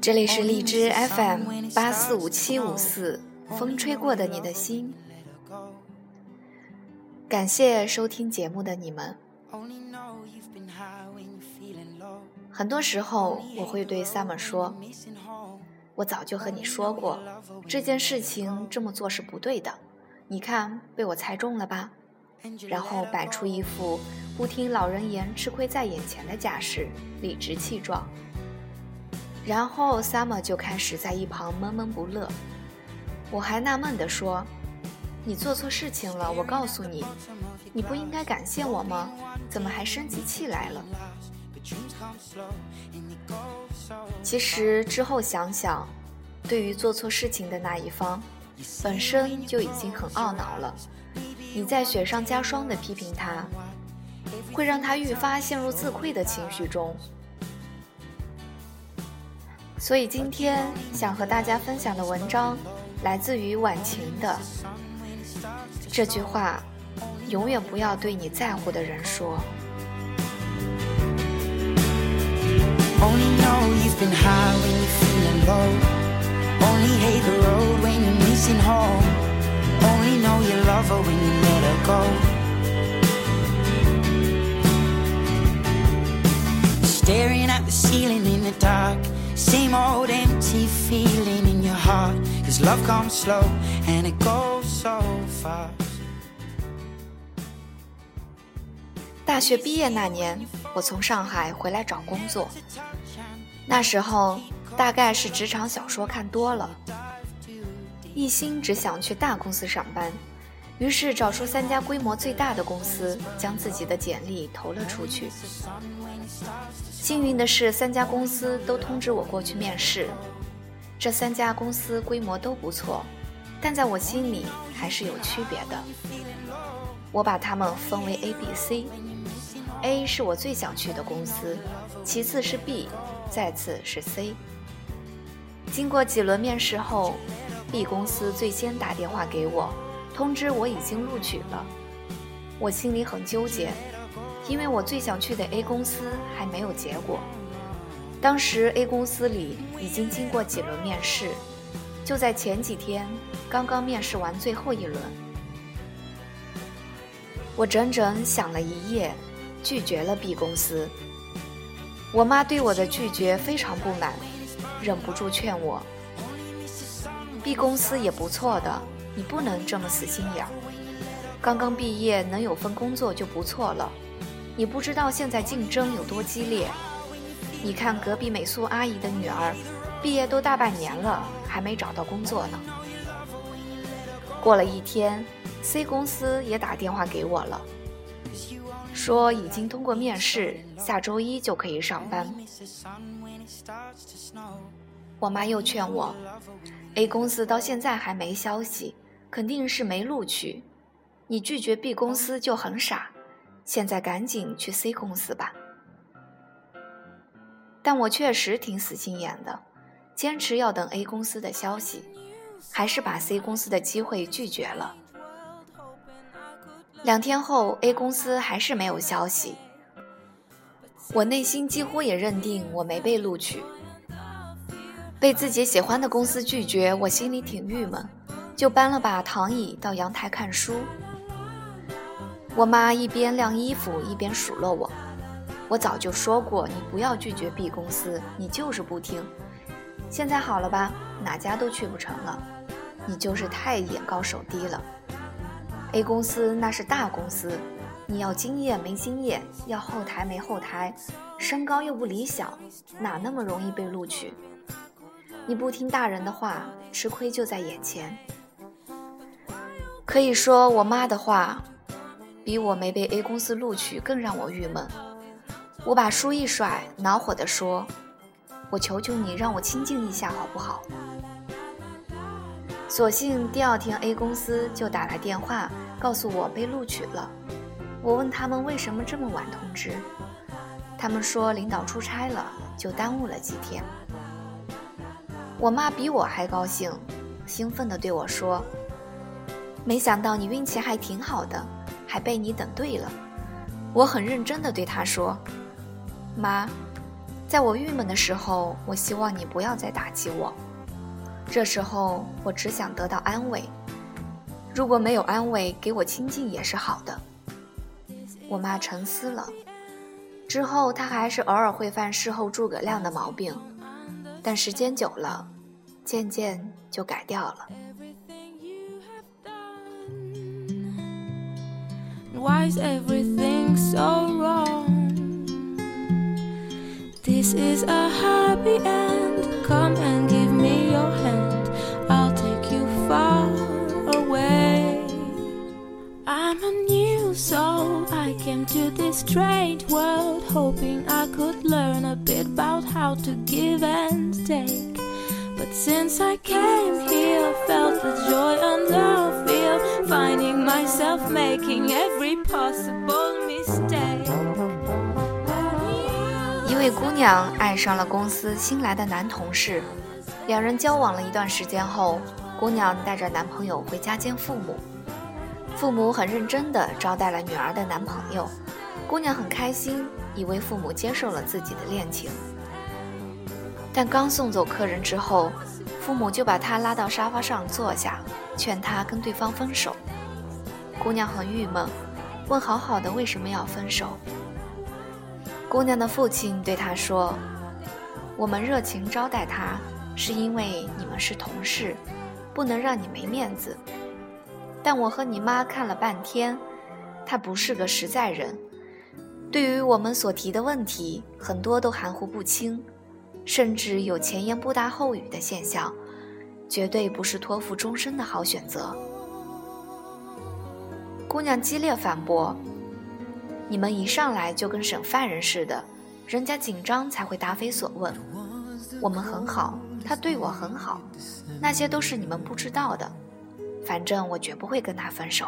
这里是荔枝 FM 八四五七五四，风吹过的你的心。感谢收听节目的你们。很多时候，我会对 Summer 说：“我早就和你说过，这件事情这么做是不对的。你看，被我猜中了吧？”然后摆出一副不听老人言、吃亏在眼前的架势，理直气壮。然后 Summer 就开始在一旁闷闷不乐。我还纳闷地说：“你做错事情了，我告诉你，你不应该感谢我吗？怎么还生起气来了？”其实之后想想，对于做错事情的那一方，本身就已经很懊恼了。你再雪上加霜的批评他，会让他愈发陷入自愧的情绪中。所以今天想和大家分享的文章，来自于晚晴的这句话：永远不要对你在乎的人说。Staring at the ceiling in the dark. Same old empty feeling in your heart. Cause love comes slow and it goes so fast. 大学毕业那年，我从上海回来找工作。那时候大概是职场小说看多了，一心只想去大公司上班，于是找出三家规模最大的公司，将自己的简历投了出去。幸运的是，三家公司都通知我过去面试。这三家公司规模都不错，但在我心里还是有区别的。我把它们分为 A、B、C。A 是我最想去的公司，其次是 B，再次是 C。经过几轮面试后，B 公司最先打电话给我，通知我已经录取了。我心里很纠结，因为我最想去的 A 公司还没有结果。当时 A 公司里已经经过几轮面试，就在前几天刚刚面试完最后一轮。我整整想了一夜。拒绝了 B 公司，我妈对我的拒绝非常不满，忍不住劝我：“B 公司也不错的，你不能这么死心眼儿。刚刚毕业能有份工作就不错了，你不知道现在竞争有多激烈。你看隔壁美素阿姨的女儿，毕业都大半年了，还没找到工作呢。”过了一天，C 公司也打电话给我了。说已经通过面试，下周一就可以上班。我妈又劝我，A 公司到现在还没消息，肯定是没录取。你拒绝 B 公司就很傻，现在赶紧去 C 公司吧。但我确实挺死心眼的，坚持要等 A 公司的消息，还是把 C 公司的机会拒绝了。两天后，A 公司还是没有消息。我内心几乎也认定我没被录取，被自己喜欢的公司拒绝，我心里挺郁闷，就搬了把躺椅到阳台看书。我妈一边晾衣服一边数落我：“我早就说过你不要拒绝 B 公司，你就是不听。现在好了吧，哪家都去不成了，你就是太眼高手低了。” A 公司那是大公司，你要经验没经验，要后台没后台，身高又不理想，哪那么容易被录取？你不听大人的话，吃亏就在眼前。可以说，我妈的话，比我没被 A 公司录取更让我郁闷。我把书一甩，恼火地说：“我求求你，让我清静一下好不好？”所幸第二天，A 公司就打来电话告诉我被录取了。我问他们为什么这么晚通知，他们说领导出差了，就耽误了几天。我妈比我还高兴，兴奋地对我说：“没想到你运气还挺好的，还被你等对了。”我很认真地对她说：“妈，在我郁闷的时候，我希望你不要再打击我。这时候，我只想得到安慰。如果没有安慰，给我亲近也是好的。我妈沉思了，之后她还是偶尔会犯事后诸葛亮的毛病，但时间久了，渐渐就改掉了。Why is everything so wrong? This is a happy end. Come and give me your hand. I'll take you far away. I'm a new soul. I came to this strange world hoping I could learn a bit about how to give and take. But since I came here, I felt the joy and the finding myself making every possible mistake. 一位姑娘爱上了公司新来的男同事，两人交往了一段时间后，姑娘带着男朋友回家见父母，父母很认真地招待了女儿的男朋友，姑娘很开心，以为父母接受了自己的恋情。但刚送走客人之后，父母就把她拉到沙发上坐下，劝他跟对方分手。姑娘很郁闷，问好好的为什么要分手？姑娘的父亲对她说：“我们热情招待她，是因为你们是同事，不能让你没面子。但我和你妈看了半天，她不是个实在人，对于我们所提的问题，很多都含糊不清。”甚至有前言不搭后语的现象，绝对不是托付终身的好选择。姑娘激烈反驳：“你们一上来就跟审犯人似的，人家紧张才会答非所问。我们很好，他对我很好，那些都是你们不知道的。反正我绝不会跟他分手。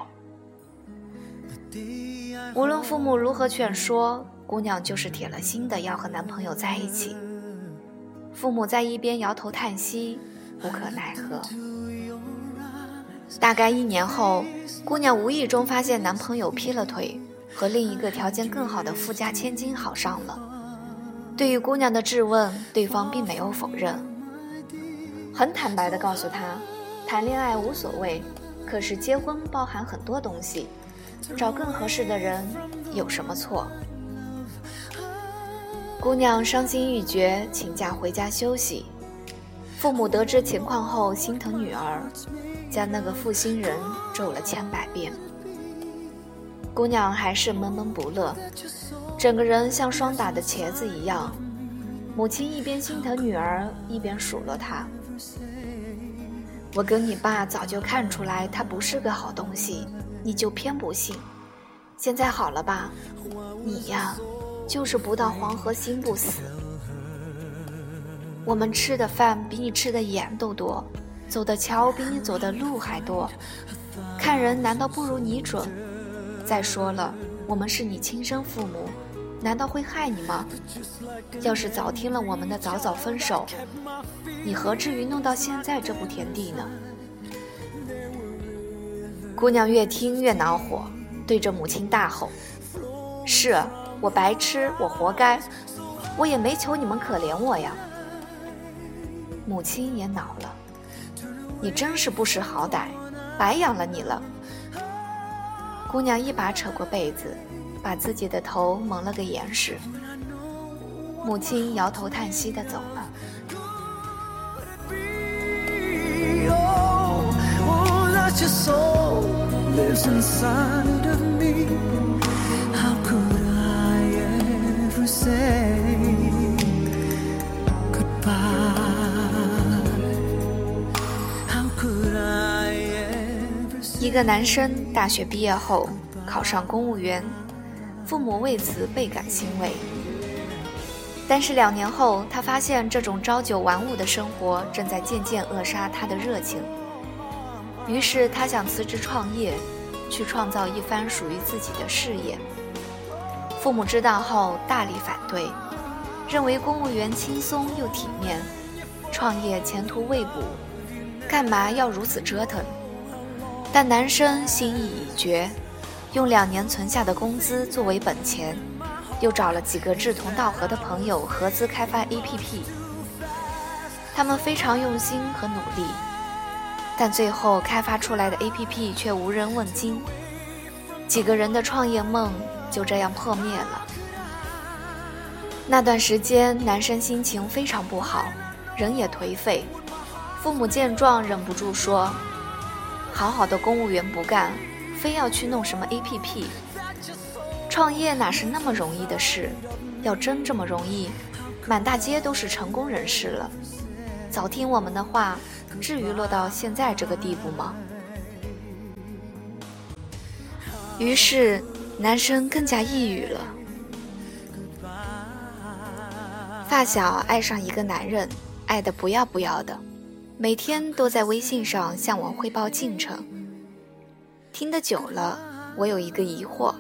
无论父母如何劝说，姑娘就是铁了心的要和男朋友在一起。”父母在一边摇头叹息，无可奈何。大概一年后，姑娘无意中发现男朋友劈了腿，和另一个条件更好的富家千金好上了。对于姑娘的质问，对方并没有否认，很坦白地告诉她，谈恋爱无所谓，可是结婚包含很多东西，找更合适的人有什么错？姑娘伤心欲绝，请假回家休息。父母得知情况后，心疼女儿，将那个负心人咒了千百遍。姑娘还是闷闷不乐，整个人像霜打的茄子一样。母亲一边心疼女儿，一边数落她：“我跟你爸早就看出来他不是个好东西，你就偏不信。现在好了吧？你呀。”就是不到黄河心不死。我们吃的饭比你吃的盐都多，走的桥比你走的路还多，看人难道不如你准？再说了，我们是你亲生父母，难道会害你吗？要是早听了我们的，早早分手，你何至于弄到现在这步田地呢？姑娘越听越恼火，对着母亲大吼：“是。”我白痴，我活该，我也没求你们可怜我呀。母亲也恼了，你真是不识好歹，白养了你了。姑娘一把扯过被子，把自己的头蒙了个严实。母亲摇头叹息的走了。一个男生大学毕业后考上公务员，父母为此倍感欣慰。但是两年后，他发现这种朝九晚五的生活正在渐渐扼杀他的热情。于是他想辞职创业，去创造一番属于自己的事业。父母知道后大力反对，认为公务员轻松又体面，创业前途未卜，干嘛要如此折腾？但男生心意已决，用两年存下的工资作为本钱，又找了几个志同道合的朋友合资开发 APP。他们非常用心和努力，但最后开发出来的 APP 却无人问津，几个人的创业梦就这样破灭了。那段时间，男生心情非常不好，人也颓废。父母见状，忍不住说：“好好的公务员不干，非要去弄什么 APP？创业哪是那么容易的事？要真这么容易，满大街都是成功人士了。早听我们的话，至于落到现在这个地步吗？”于是，男生更加抑郁了。发小爱上一个男人，爱的不要不要的，每天都在微信上向我汇报进程。听得久了，我有一个疑惑：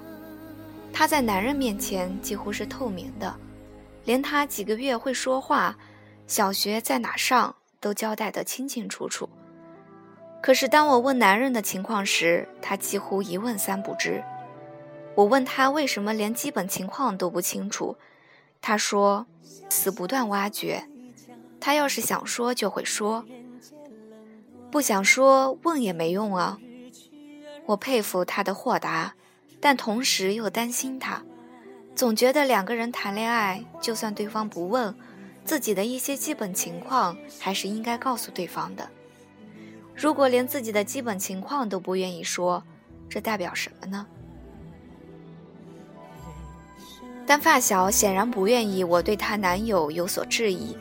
他在男人面前几乎是透明的，连他几个月会说话、小学在哪上都交代得清清楚楚。可是当我问男人的情况时，他几乎一问三不知。我问他为什么连基本情况都不清楚。他说：“死不断挖掘，他要是想说就会说，不想说问也没用啊。”我佩服他的豁达，但同时又担心他，总觉得两个人谈恋爱，就算对方不问，自己的一些基本情况还是应该告诉对方的。如果连自己的基本情况都不愿意说，这代表什么呢？但发小显然不愿意我对她男友有所质疑，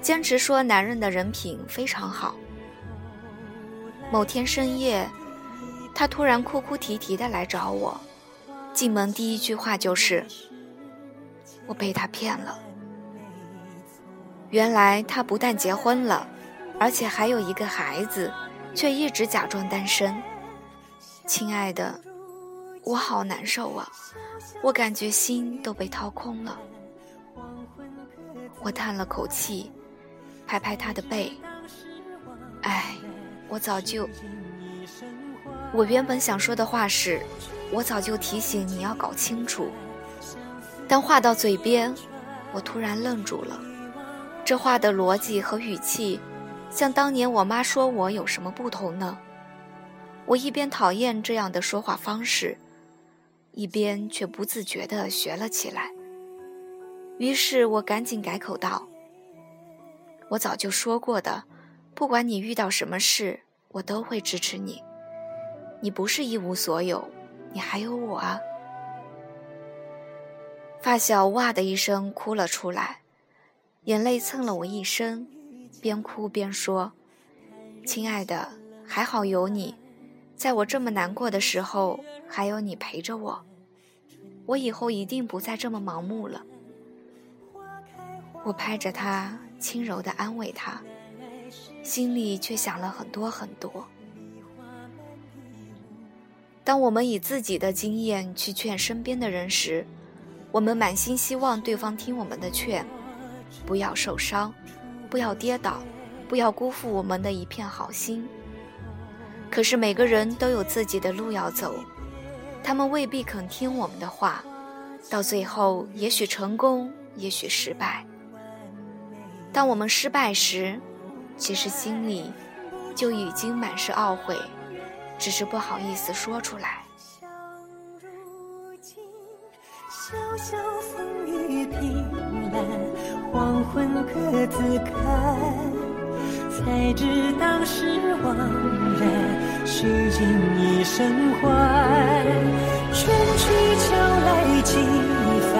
坚持说男人的人品非常好。某天深夜，他突然哭哭啼啼的来找我，进门第一句话就是：“我被他骗了。”原来他不但结婚了，而且还有一个孩子，却一直假装单身。亲爱的。我好难受啊，我感觉心都被掏空了。我叹了口气，拍拍他的背。唉，我早就……我原本想说的话是，我早就提醒你要搞清楚。但话到嘴边，我突然愣住了。这话的逻辑和语气，像当年我妈说我有什么不同呢？我一边讨厌这样的说话方式。一边却不自觉地学了起来。于是我赶紧改口道：“我早就说过的，不管你遇到什么事，我都会支持你。你不是一无所有，你还有我啊！”发小哇的一声哭了出来，眼泪蹭了我一身，边哭边说：“亲爱的，还好有你。”在我这么难过的时候，还有你陪着我，我以后一定不再这么盲目了。我拍着他，轻柔地安慰他，心里却想了很多很多。当我们以自己的经验去劝身边的人时，我们满心希望对方听我们的劝，不要受伤，不要跌倒，不要辜负我们的一片好心。可是每个人都有自己的路要走，他们未必肯听我们的话，到最后也许成功，也许失败。当我们失败时，其实心里就已经满是懊悔，只是不好意思说出来。潇潇风雨平淡，黄昏各自看。才知当时惘然，虚惊一生欢。春去秋来几番，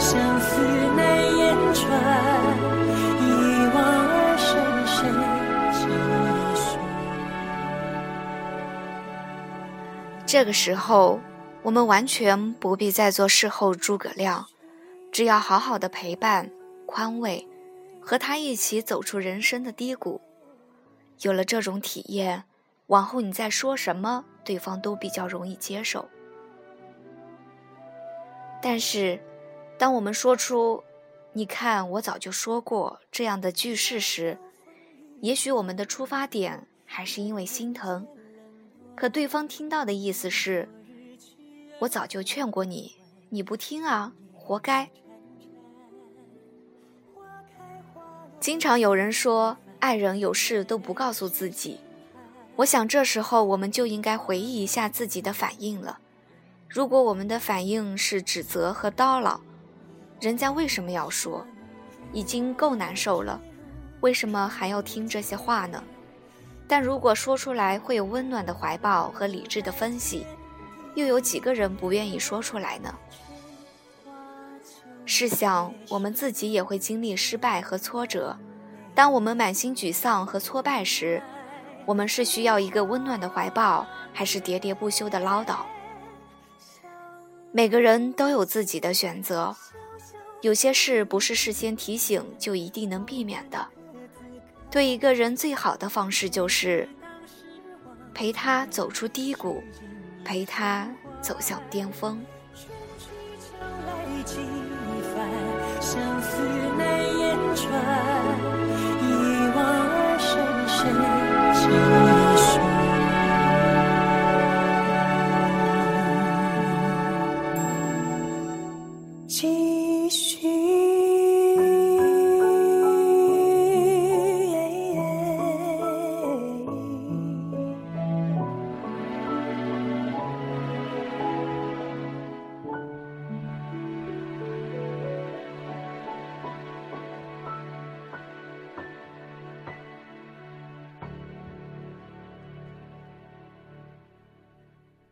相思难言传。这个时候，我们完全不必再做事后诸葛亮，只要好好的陪伴、宽慰。和他一起走出人生的低谷，有了这种体验，往后你再说什么，对方都比较容易接受。但是，当我们说出“你看，我早就说过”这样的句式时，也许我们的出发点还是因为心疼，可对方听到的意思是：“我早就劝过你，你不听啊，活该。经常有人说，爱人有事都不告诉自己。我想这时候我们就应该回忆一下自己的反应了。如果我们的反应是指责和叨唠，人家为什么要说？已经够难受了，为什么还要听这些话呢？但如果说出来会有温暖的怀抱和理智的分析，又有几个人不愿意说出来呢？试想，我们自己也会经历失败和挫折。当我们满心沮丧和挫败时，我们是需要一个温暖的怀抱，还是喋喋不休的唠叨？每个人都有自己的选择，有些事不是事先提醒就一定能避免的。对一个人最好的方式就是陪他走出低谷，陪他走向巅峰。相思难言传，一往而深深。